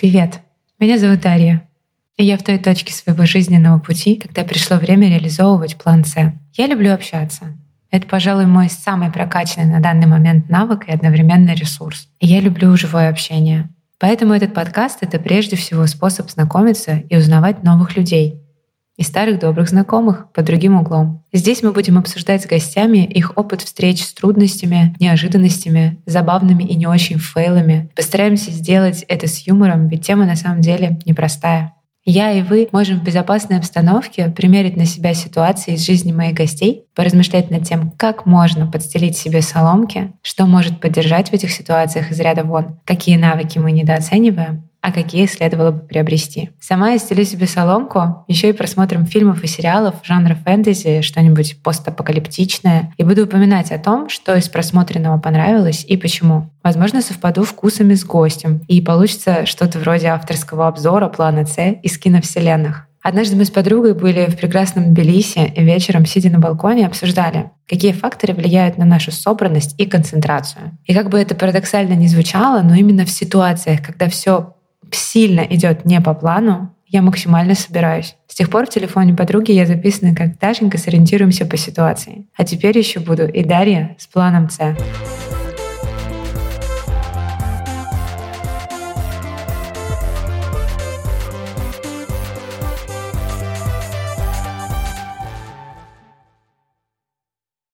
Привет, меня зовут Дарья. И я в той точке своего жизненного пути, когда пришло время реализовывать план С. Я люблю общаться. Это, пожалуй, мой самый прокачанный на данный момент навык и одновременно ресурс. И я люблю живое общение. Поэтому этот подкаст — это прежде всего способ знакомиться и узнавать новых людей, и старых добрых знакомых под другим углом. Здесь мы будем обсуждать с гостями их опыт встреч с трудностями, неожиданностями, забавными и не очень фейлами. Постараемся сделать это с юмором, ведь тема на самом деле непростая. Я и вы можем в безопасной обстановке примерить на себя ситуации из жизни моих гостей, поразмышлять над тем, как можно подстелить себе соломки, что может поддержать в этих ситуациях из ряда вон, какие навыки мы недооцениваем, а какие следовало бы приобрести. Сама я стелю себе соломку, еще и просмотрим фильмов и сериалов жанра фэнтези, что-нибудь постапокалиптичное, и буду упоминать о том, что из просмотренного понравилось и почему. Возможно, совпаду вкусами с гостем, и получится что-то вроде авторского обзора плана С из киновселенных. Однажды мы с подругой были в прекрасном Тбилиси и вечером, сидя на балконе, обсуждали, какие факторы влияют на нашу собранность и концентрацию. И как бы это парадоксально не звучало, но именно в ситуациях, когда все сильно идет не по плану, я максимально собираюсь. С тех пор в телефоне подруги я записана как «Дашенька, сориентируемся по ситуации». А теперь еще буду и Дарья с планом «С».